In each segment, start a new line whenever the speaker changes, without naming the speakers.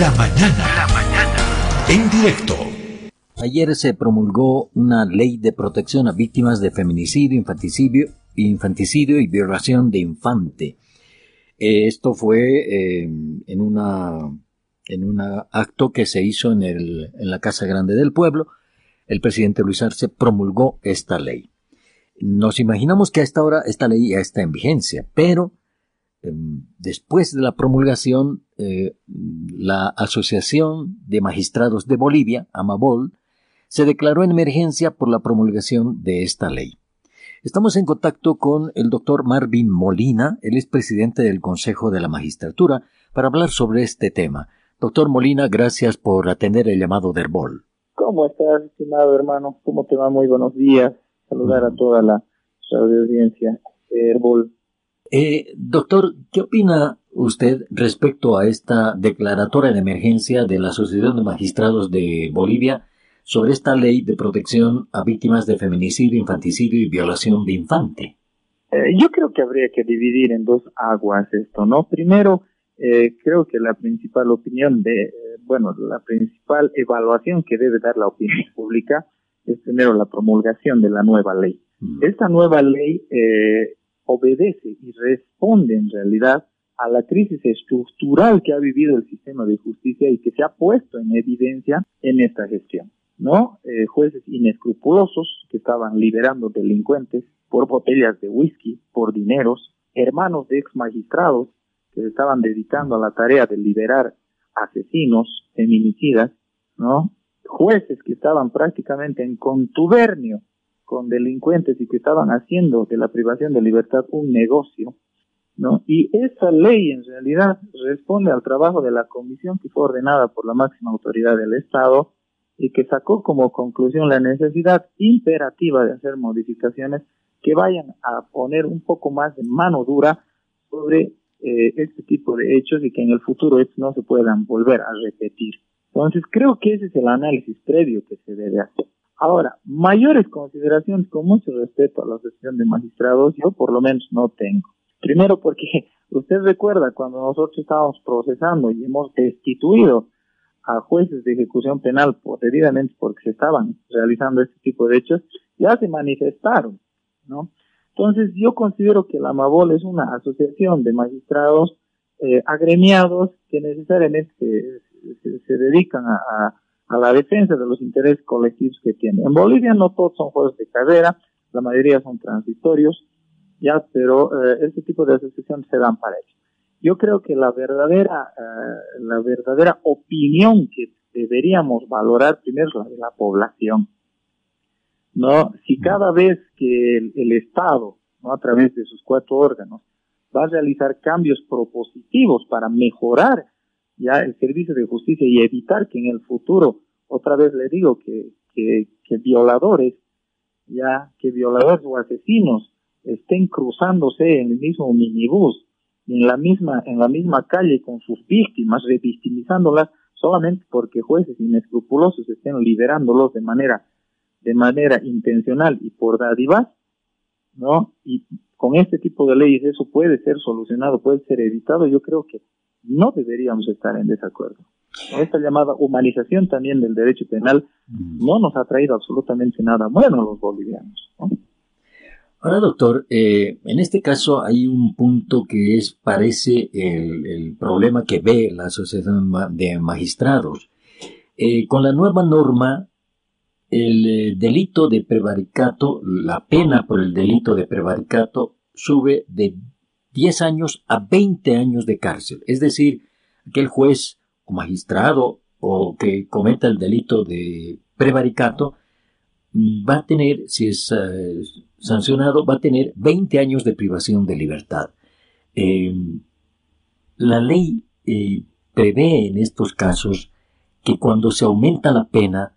La mañana. La mañana. En directo.
Ayer se promulgó una ley de protección a víctimas de feminicidio, infanticidio, y violación de infante. Eh, esto fue eh, en en un acto que se hizo en, el, en la Casa Grande del Pueblo. El presidente Luis Arce promulgó esta ley. Nos imaginamos que a esta hora esta ley ya está en vigencia, pero después de la promulgación, eh, la Asociación de Magistrados de Bolivia, AMABOL, se declaró en emergencia por la promulgación de esta ley. Estamos en contacto con el doctor Marvin Molina, él es presidente del Consejo de la Magistratura, para hablar sobre este tema. Doctor Molina, gracias por atender el llamado de Herbol.
¿Cómo estás, estimado hermano? ¿Cómo te va? Muy buenos días. Saludar a toda la audiencia de Herbol.
Eh, doctor, ¿qué opina usted respecto a esta declaratoria de emergencia de la Asociación de Magistrados de Bolivia sobre esta ley de protección a víctimas de feminicidio, infanticidio y violación de infante?
Eh, yo creo que habría que dividir en dos aguas esto, ¿no? Primero, eh, creo que la principal opinión de, bueno, la principal evaluación que debe dar la opinión pública es primero la promulgación de la nueva ley. Esta nueva ley eh, obedece y responde en realidad a la crisis estructural que ha vivido el sistema de justicia y que se ha puesto en evidencia en esta gestión. ¿no? Eh, jueces inescrupulosos que estaban liberando delincuentes por botellas de whisky, por dineros, hermanos de ex magistrados que estaban dedicando a la tarea de liberar asesinos, feminicidas, ¿no? Jueces que estaban prácticamente en contubernio con delincuentes y que estaban haciendo de la privación de libertad un negocio, ¿no? Y esa ley en realidad responde al trabajo de la comisión que fue ordenada por la máxima autoridad del Estado y que sacó como conclusión la necesidad imperativa de hacer modificaciones que vayan a poner un poco más de mano dura sobre eh, este tipo de hechos y que en el futuro estos no se puedan volver a repetir. Entonces creo que ese es el análisis previo que se debe hacer. Ahora, mayores consideraciones con mucho respeto a la Asociación de Magistrados, yo por lo menos no tengo. Primero porque usted recuerda cuando nosotros estábamos procesando y hemos destituido a jueces de ejecución penal por, debidamente porque se estaban realizando este tipo de hechos, ya se manifestaron, ¿no? Entonces yo considero que la MABOL es una asociación de magistrados eh, agremiados que necesariamente se, dedican a a la defensa de los intereses colectivos que tiene. En Bolivia no todos son jueces de carrera, la mayoría son transitorios, ya, pero eh, este tipo de asociaciones se dan para ello. Yo creo que la verdadera, eh, la verdadera opinión que deberíamos valorar primero es la de la población. ¿No? Si cada vez que el, el Estado, ¿no? a través de sus cuatro órganos, va a realizar cambios propositivos para mejorar ya el servicio de justicia y evitar que en el futuro, otra vez le digo que, que, violadores, ya que violadores o asesinos estén cruzándose en el mismo minibús, en la misma, en la misma calle con sus víctimas, revictimizándolas solamente porque jueces inescrupulosos estén liberándolos de manera, de manera intencional y por dádivas, ¿no? Y con este tipo de leyes eso puede ser solucionado, puede ser evitado. Yo creo que no deberíamos estar en desacuerdo. Esta llamada humanización también del derecho penal no nos ha traído absolutamente nada bueno a los bolivianos.
Ahora, doctor, eh, en este caso hay un punto que es, parece, el, problema que ve la Asociación de Magistrados. Eh, con la nueva norma, el eh, delito de prevaricato, la pena por el delito de prevaricato sube de 10 años a 20 años de cárcel. Es decir, aquel juez o magistrado o que cometa el delito de prevaricato mm, va a tener, si es eh, sancionado, va a tener 20 años de privación de libertad. Em, la ley eh, prevé en estos casos que cuando se aumenta la pena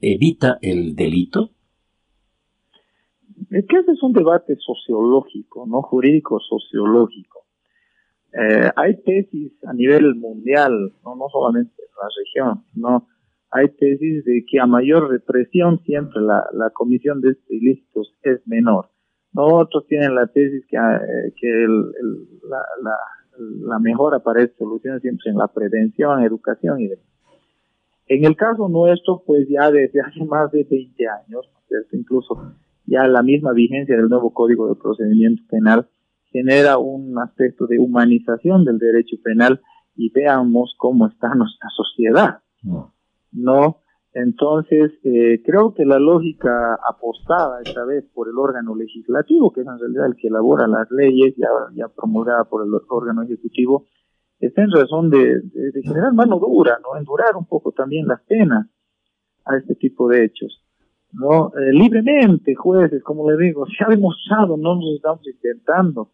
evita el delito
que ese es un debate sociológico, no jurídico sociológico. Eh, hay tesis a nivel mundial, no, no solamente en la región, no hay tesis de que a mayor represión siempre la, comisión de estos ilícitos es menor. No, otros tienen la tesis que, eh, que la, la, la mejora para esta solución siempre en la prevención, educación y demás. En el caso nuestro, pues ya desde hace más de 20 años, incluso ya la misma vigencia del nuevo Código de Procedimiento Penal genera un aspecto de humanización del derecho penal y veamos cómo está nuestra sociedad. No, entonces eh, creo que la lógica apostada esta vez por el órgano legislativo, que es en realidad el que elabora las leyes ya, ya promulgada por el órgano ejecutivo, está en razón de, generar mano dura, ¿no? Endurar un poco también las penas a este tipo de hechos. ¿No? Eh, libremente, jueces, como le digo, se ha demostrado, no nos estamos intentando.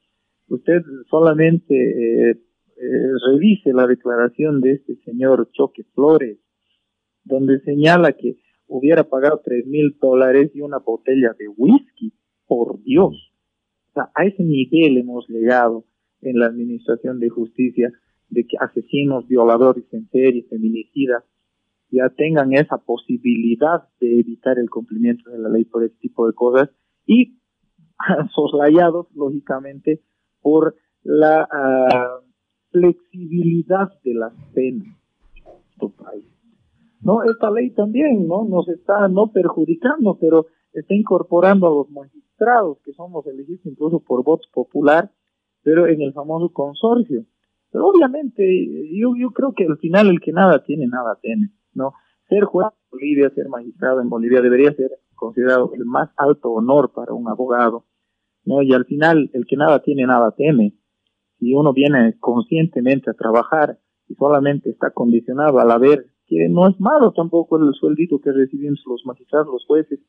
Usted solamente eh, eh, revise la declaración de este señor Choque Flores, donde señala que hubiera pagado tres mil dólares y una botella de whisky. Por Dios. O sea, a ese nivel hemos llegado en la administración de justicia de que asesinos, violadores en serie, feminicidas, ya tengan esa posibilidad de evitar el cumplimiento de la ley por este tipo de cosas y soslayados, lógicamente, por la ah, flexibilidad de las penas en país. No, esta ley también, ¿no? Nos está no perjudicando, pero está incorporando a los magistrados que somos elegidos incluso por voto popular, pero en el famoso consorcio. Pero obviamente, yo, yo creo que al final el que nada tiene, nada tiene, ¿no? Ser juez en Bolivia, ser magistrado en Bolivia debería ser considerado el más alto honor para un abogado, ¿no? Y al final, el que nada tiene, nada teme. Si uno viene conscientemente a trabajar y solamente está condicionado al haber, que no es malo tampoco el sueldito que recibimos los magistrados, los jueces,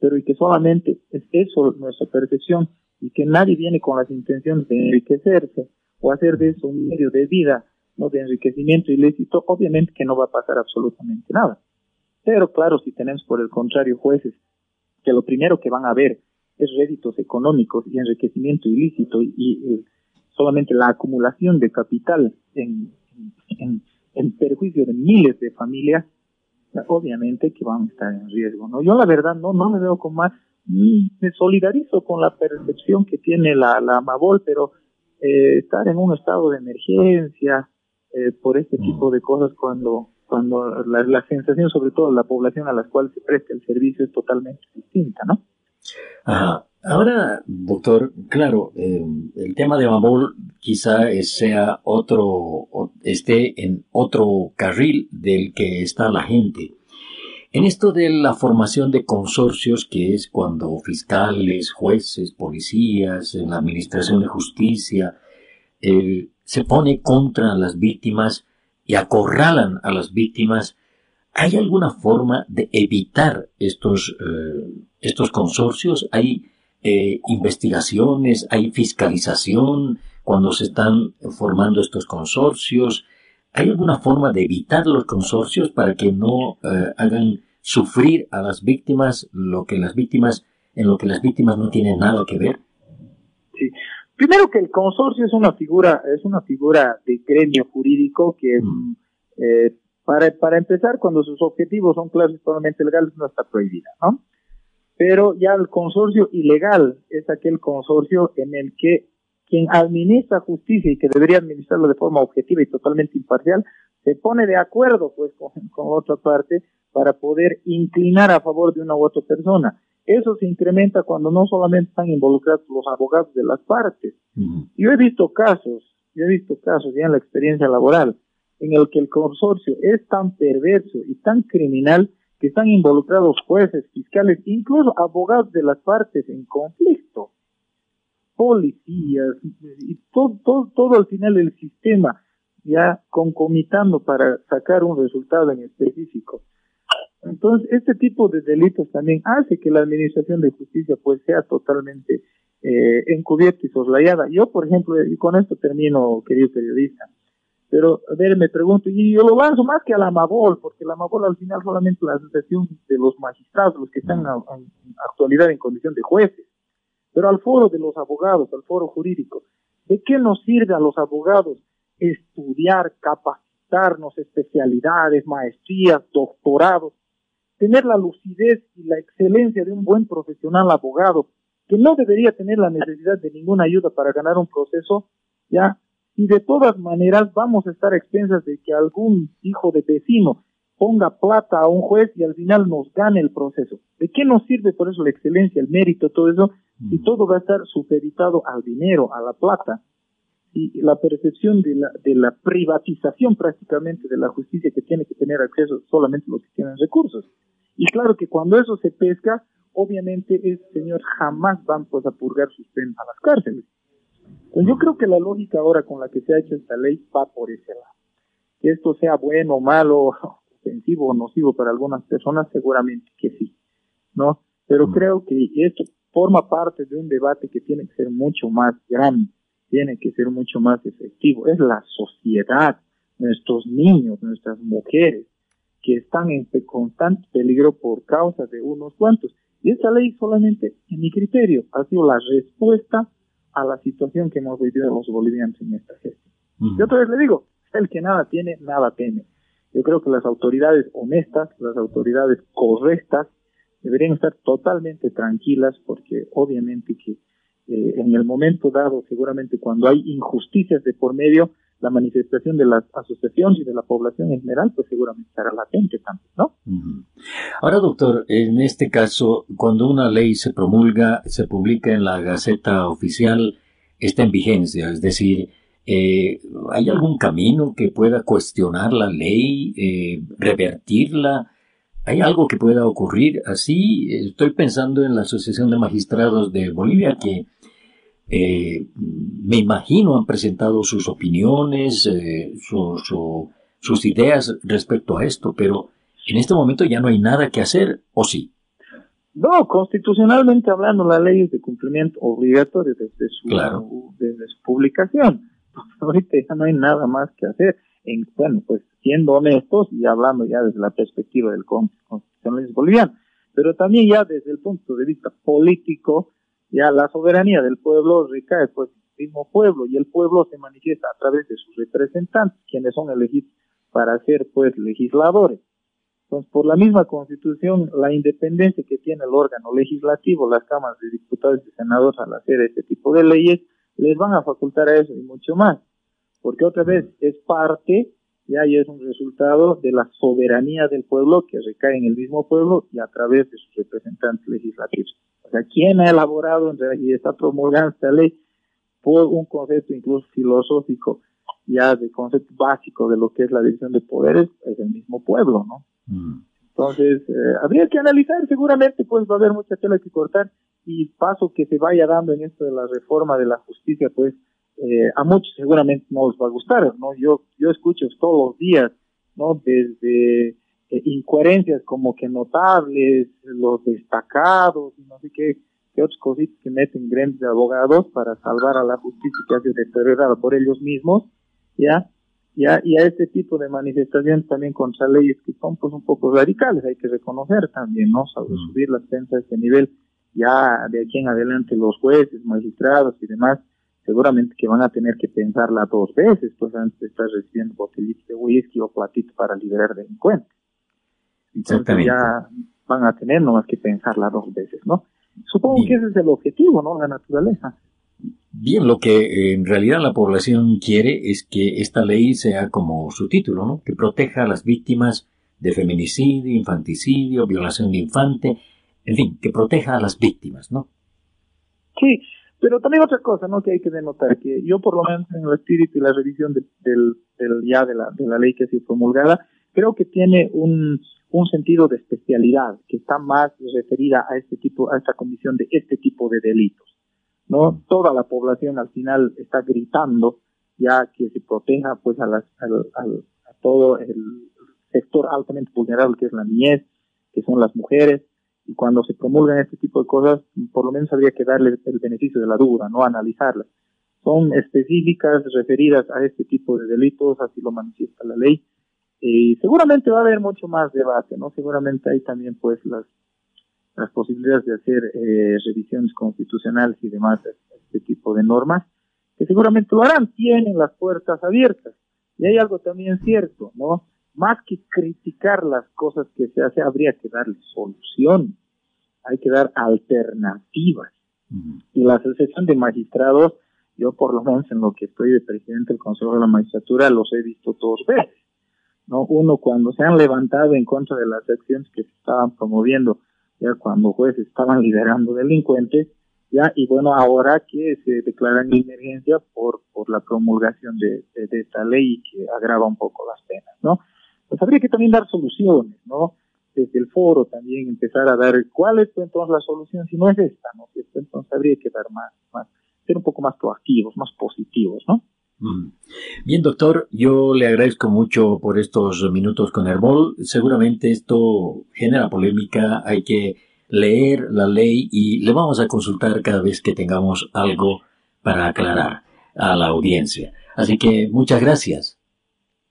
pero y que solamente es eso nuestra perfección y que nadie viene con las intenciones de enriquecerse, o hacer de eso un medio de vida, no de enriquecimiento ilícito, obviamente que no va a pasar absolutamente nada. Pero claro, si tenemos por el contrario jueces que lo primero que van a ver es réditos económicos y enriquecimiento ilícito y, solamente la acumulación de capital en, en, perjuicio de miles de familias, obviamente que van a estar en riesgo. ¿no? Yo la verdad no, no me veo con más, me solidarizo con la percepción que tiene la, la Amabol, pero eh, estar en un estado de emergencia eh, por este mm. tipo de cosas cuando cuando la, sensación, sobre todo la población a la cual se presta el servicio es totalmente distinta, ¿no?
Ahora, doctor, claro, eh, el tema de Mabol quizá sea otro, esté en otro carril del que está la gente. En esto de la formación de consorcios, que es cuando fiscales, jueces, policías, en la administración de justicia, eh, se pone contra las víctimas y acorralan a las víctimas, ¿hay alguna forma de evitar estos, eh, estos consorcios? ¿Hay eh, investigaciones? ¿Hay fiscalización cuando se están formando estos consorcios? ¿Hay alguna forma de evitar los consorcios para que no eh, hagan sufrir a las víctimas lo que las víctimas, en lo que las víctimas no tienen nada que ver?
Sí. Primero que el consorcio es una figura, es una figura de gremio jurídico que mm. eh, para, para empezar, cuando sus objetivos son claros y totalmente legales, no está prohibida, ¿no? Pero ya el consorcio ilegal es aquel consorcio en el que quien administra justicia y que debería administrarlo de forma objetiva y totalmente imparcial, se pone de acuerdo pues con, otra parte para poder inclinar a favor de una u otra persona. Eso se incrementa cuando no solamente están involucrados los abogados de las partes. Yo he visto casos, yo he visto casos ya en la experiencia laboral, en el que el consorcio es tan perverso y tan criminal que están involucrados jueces, fiscales, incluso abogados de las partes en conflicto policías y todo, todo, todo al final el sistema ya concomitando para sacar un resultado en específico. Entonces, este tipo de delitos también hace que la administración de justicia pues sea totalmente eh, encubierta y soslayada. Yo, por ejemplo, y con esto termino, querido periodista, pero a ver, me pregunto, y yo lo lanzo más que a la Mabol, porque la Mabol al final solamente la asociación de los magistrados, los que están en actualidad en condición de jueces. Pero al foro de los abogados, al foro jurídico, ¿de qué nos sirve a los abogados estudiar, capacitarnos, especialidades, maestrías, doctorados, tener la lucidez y la excelencia de un buen profesional abogado, que no debería tener la necesidad de ninguna ayuda para ganar un proceso, ya, y de todas maneras vamos a estar expensas de que algún hijo de vecino ponga plata a un juez y al final nos gane el proceso. ¿De qué nos sirve por eso la excelencia, el mérito, todo eso? Si todo va a estar supeditado al dinero, a la plata, y la percepción de la, de la privatización prácticamente de la justicia que tiene que tener acceso solamente los que tienen recursos. Y claro que cuando eso se pesca, obviamente ese señor jamás van pues a purgar sus penas a las cárceles. Entonces yo creo que la lógica ahora con la que se ha hecho esta ley va por ese lado. Que esto sea bueno, malo, ofensivo o nocivo para algunas personas, seguramente que sí, ¿no? Pero mm. creo que esto forma parte de un debate que tiene que ser mucho más grande tiene que ser mucho más efectivo. Es la sociedad, nuestros niños, nuestras mujeres, que están en constante peligro por causa de unos cuantos. Y esta ley solamente, en mi criterio, ha sido la respuesta a la situación que hemos vivido los bolivianos en esta gestión. Yo otra vez le digo, el que nada tiene, nada teme. Yo creo que las autoridades honestas, las autoridades correctas, deberían estar totalmente tranquilas porque obviamente que eh, en el momento dado, seguramente cuando hay injusticias de por medio, la manifestación de las asociaciones y de la población en general, pues seguramente estará latente también, ¿no?
Ahora, doctor, en este caso, cuando una ley se promulga, se publica en la Gaceta Oficial, está en vigencia, es decir, eh, ¿hay algún camino que pueda cuestionar la ley, eh, revertirla? ¿Hay algo que pueda ocurrir así? Estoy pensando en la Asociación de Magistrados de Bolivia que eh, me imagino han presentado sus opiniones, eh, sus ideas respecto a esto, pero en este momento ya no hay nada que hacer, ¿o sí?
No, constitucionalmente hablando, la ley es de cumplimiento obligatorio desde su, desde su publicación. Ahorita ya no hay nada más que hacer. En, bueno, pues siendo honestos y hablando ya desde la perspectiva del constitucionalismo boliviano, pero también ya desde el punto de vista político, ya la soberanía del pueblo recae pues en el mismo pueblo y el pueblo se manifiesta a través de sus representantes, quienes son elegidos para ser pues legisladores. Entonces, por la misma constitución, la independencia que tiene el órgano legislativo, las cámaras de diputados y senadores al hacer este tipo de leyes, les van a facultar a eso y mucho más. Porque otra vez es parte, ya y es un resultado de la soberanía del pueblo que recae en el mismo pueblo y a través de sus representantes legislativos. O sea, ¿quién ha elaborado y está promulgando esta ley por un concepto incluso filosófico, ya de concepto básico de lo que es la división de poderes, es el mismo pueblo, ¿no? Mm. Entonces, eh, habría que analizar, seguramente pues va a haber mucha tela que cortar y paso que se vaya dando en esto de la reforma de la justicia, pues eh, a muchos seguramente no les va a gustar, ¿no? Yo, yo escucho todos los días, ¿no? Desde eh, incoherencias como que notables, los destacados no sé qué, qué otros cositas que meten de abogados para salvar a la justicia que ha sido deteriorada por ellos mismos, ¿ya? ¿ya? Y a este tipo de manifestaciones también contra leyes que son pues un poco radicales, hay que reconocer también, ¿no? Mm. subir las penas a este nivel, ya de aquí en adelante los jueces, magistrados y demás, seguramente que van a tener que pensarla dos veces, pues antes de estar recibiendo botellitas de whisky o platitos para liberar delincuentes. Exactamente. ya van a tener nomás que pensarla dos veces, ¿no? Supongo que ese es el objetivo, ¿no? La naturaleza.
Bien, lo que eh, en realidad la población quiere es que esta ley sea como su título, ¿no? Que proteja a las víctimas de feminicidio, infanticidio, violación de infante, en fin, que proteja a las víctimas, ¿no?
Sí, pero también otra cosa, ¿no? Que hay que denotar, que yo por lo menos en el espíritu y la revisión del, del, ya de la, de la ley que ha sido promulgada, creo que tiene un, un sentido de especialidad que está más referida a este tipo, a esta condición de este tipo de delitos. ¿no? Toda la población al final está gritando ya que se proteja pues a, las, a todo el sector altamente vulnerable que es la niñez, que son las mujeres, y cuando se promulgan este tipo de cosas, por lo menos habría que darle el beneficio de la duda, no analizarlas. Son específicas referidas a este tipo de delitos, así lo manifiesta la ley, y seguramente va a haber mucho más debate, ¿no? Seguramente hay también pues las, las posibilidades de hacer eh, revisiones constitucionales y demás este tipo de normas, que seguramente lo harán, tienen las puertas abiertas. Y hay algo también cierto, ¿no? Más que criticar las cosas que se hace, habría que darle solución, hay que dar alternativas. Y la Asociación de Magistrados yo por lo menos en lo que estoy de presidente del Consejo de la Magistratura los he visto dos veces. ¿No? Uno cuando se han levantado en contra de las acciones que se estaban promoviendo, ya cuando jueces estaban liberando delincuentes, ya y bueno ahora que se declara en emergencia por por la promulgación de, de, esta ley que agrava un poco las penas, ¿no? Pues habría que también dar soluciones, ¿no? Desde el foro también empezar a dar cuál es entonces la solución si no es esta, ¿no? Entonces habría que dar más, más ser un poco más proactivos, más positivos, ¿no?
Mm. Bien, doctor, yo le agradezco mucho por estos minutos con Herbol. Seguramente esto genera polémica, hay que leer la ley y le vamos a consultar cada vez que tengamos algo para aclarar a la audiencia. Así que muchas gracias.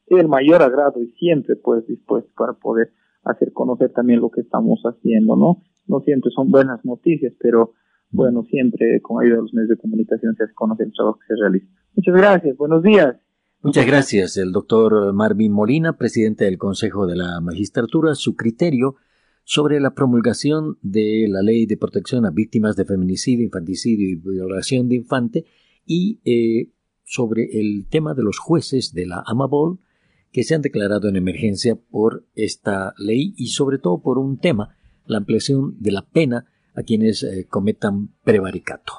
El mayor agrado y siempre pues dispuesto para poder hacer conocer también lo que estamos haciendo, ¿no? No siempre son buenas noticias, pero bueno, siempre con ayuda de los medios de comunicación se hace conocer el trabajo que se realiza. Muchas gracias, buenos días.
Muchas gracias, el doctor Marvin Molina, presidente del Consejo de la Magistratura, su criterio sobre la promulgación de la Ley de Protección a Víctimas de Feminicidio, Infanticidio y Violación de Infante y eh, sobre el tema de los jueces de la AMABOL que se han declarado en emergencia por esta ley y sobre todo por un tema, la ampliación de la pena a quienes eh, cometan prevaricato.